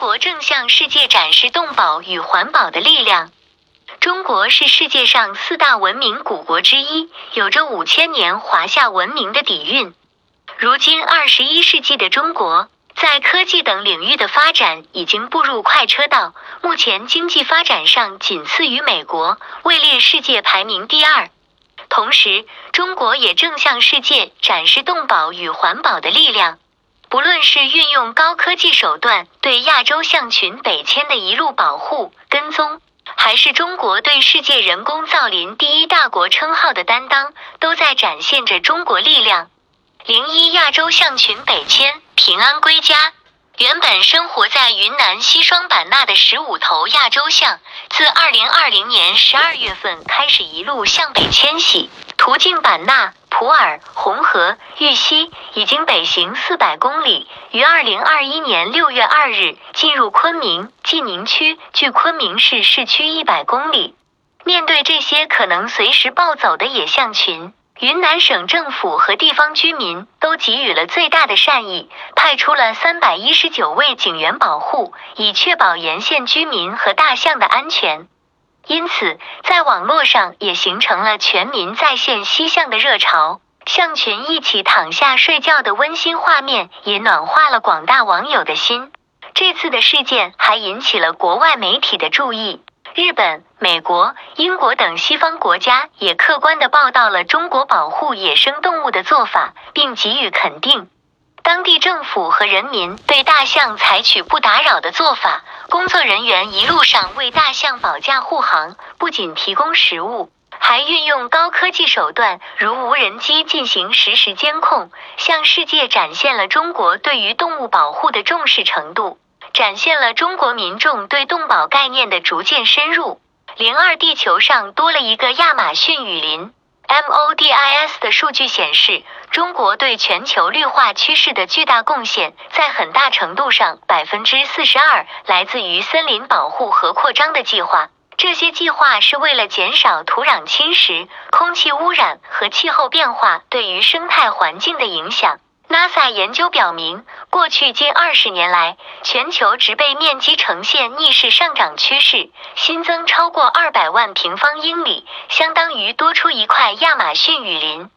国正向世界展示动保与环保的力量。中国是世界上四大文明古国之一，有着五千年华夏文明的底蕴。如今二十一世纪的中国，在科技等领域的发展已经步入快车道，目前经济发展上仅次于美国，位列世界排名第二。同时，中国也正向世界展示动保与环保的力量。不论是运用高科技手段对亚洲象群北迁的一路保护跟踪，还是中国对世界人工造林第一大国称号的担当，都在展现着中国力量。零一亚洲象群北迁，平安归家。原本生活在云南西双版纳的十五头亚洲象，自二零二零年十二月份开始一路向北迁徙，途径版纳、普洱、红河、玉溪，已经北行四百公里，于二零二一年六月二日进入昆明晋宁区，距昆明市市区一百公里。面对这些可能随时暴走的野象群，云南省政府和地方居民都给予了最大的善意，派出了三百一十九位警员保护，以确保沿线居民和大象的安全。因此，在网络上也形成了全民在线吸象的热潮，象群一起躺下睡觉的温馨画面也暖化了广大网友的心。这次的事件还引起了国外媒体的注意。日本、美国、英国等西方国家也客观地报道了中国保护野生动物的做法，并给予肯定。当地政府和人民对大象采取不打扰的做法，工作人员一路上为大象保驾护航，不仅提供食物，还运用高科技手段，如无人机进行实时监控，向世界展现了中国对于动物保护的重视程度。展现了中国民众对动保概念的逐渐深入。零二，地球上多了一个亚马逊雨林。MODIS 的数据显示，中国对全球绿化趋势的巨大贡献，在很大程度上，百分之四十二来自于森林保护和扩张的计划。这些计划是为了减少土壤侵蚀、空气污染和气候变化对于生态环境的影响。NASA 研究表明，过去近二十年来，全球植被面积呈现逆势上涨趋势，新增超过二百万平方英里，相当于多出一块亚马逊雨林。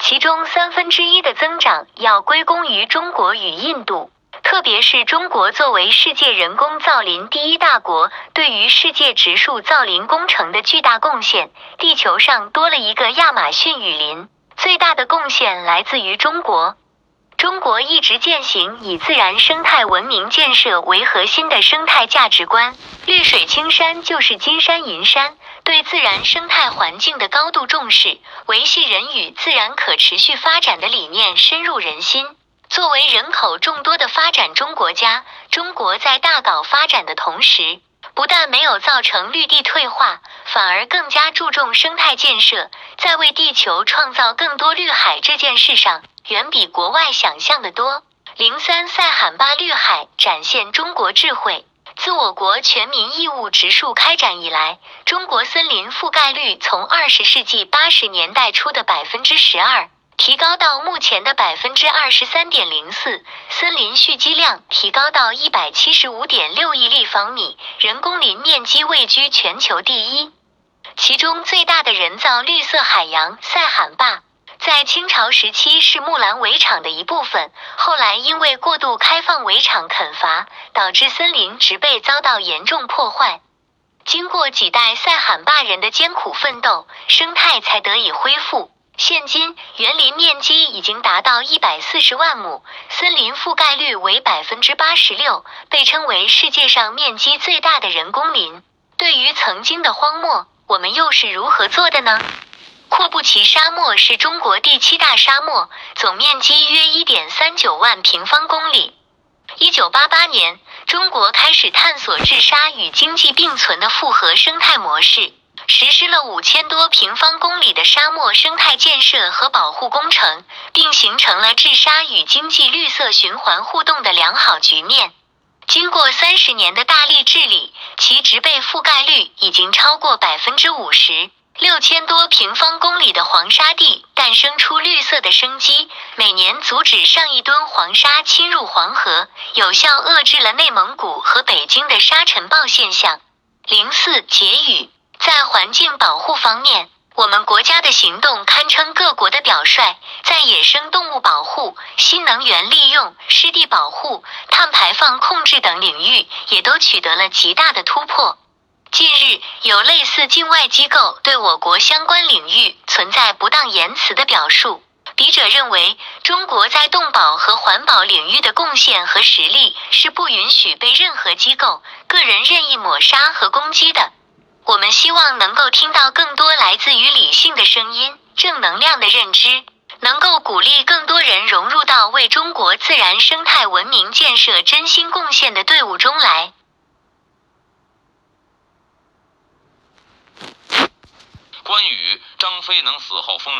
其中三分之一的增长要归功于中国与印度，特别是中国作为世界人工造林第一大国，对于世界植树造林工程的巨大贡献。地球上多了一个亚马逊雨林，最大的贡献来自于中国。中国一直践行以自然生态文明建设为核心的生态价值观，绿水青山就是金山银山，对自然生态环境的高度重视，维系人与自然可持续发展的理念深入人心。作为人口众多的发展中国家，中国在大搞发展的同时，不但没有造成绿地退化，反而更加注重生态建设，在为地球创造更多绿海这件事上。远比国外想象的多。零三塞罕坝绿海展现中国智慧。自我国全民义务植树开展以来，中国森林覆盖率从二十世纪八十年代初的百分之十二，提高到目前的百分之二十三点零四，森林蓄积量提高到一百七十五点六亿立方米，人工林面积位居全球第一。其中最大的人造绿色海洋塞罕坝。在清朝时期是木兰围场的一部分，后来因为过度开放围场垦伐，导致森林植被遭到严重破坏。经过几代塞罕坝人的艰苦奋斗，生态才得以恢复。现今园林面积已经达到一百四十万亩，森林覆盖率为百分之八十六，被称为世界上面积最大的人工林。对于曾经的荒漠，我们又是如何做的呢？阔布齐沙漠是中国第七大沙漠，总面积约一点三九万平方公里。一九八八年，中国开始探索治沙与经济并存的复合生态模式，实施了五千多平方公里的沙漠生态建设和保护工程，并形成了治沙与经济绿色循环互动的良好局面。经过三十年的大力治理，其植被覆盖率已经超过百分之五十。六千多平方公里的黄沙地诞生出绿色的生机，每年阻止上亿吨黄沙侵入黄河，有效遏制了内蒙古和北京的沙尘暴现象。零四结语，在环境保护方面，我们国家的行动堪称各国的表率，在野生动物保护、新能源利用、湿地保护、碳排放控制等领域，也都取得了极大的突破。近日，有类似境外机构对我国相关领域存在不当言辞的表述。笔者认为，中国在动保和环保领域的贡献和实力是不允许被任何机构、个人任意抹杀和攻击的。我们希望能够听到更多来自于理性的声音、正能量的认知，能够鼓励更多人融入到为中国自然生态文明建设真心贡献的队伍中来。关羽、张飞能死后封。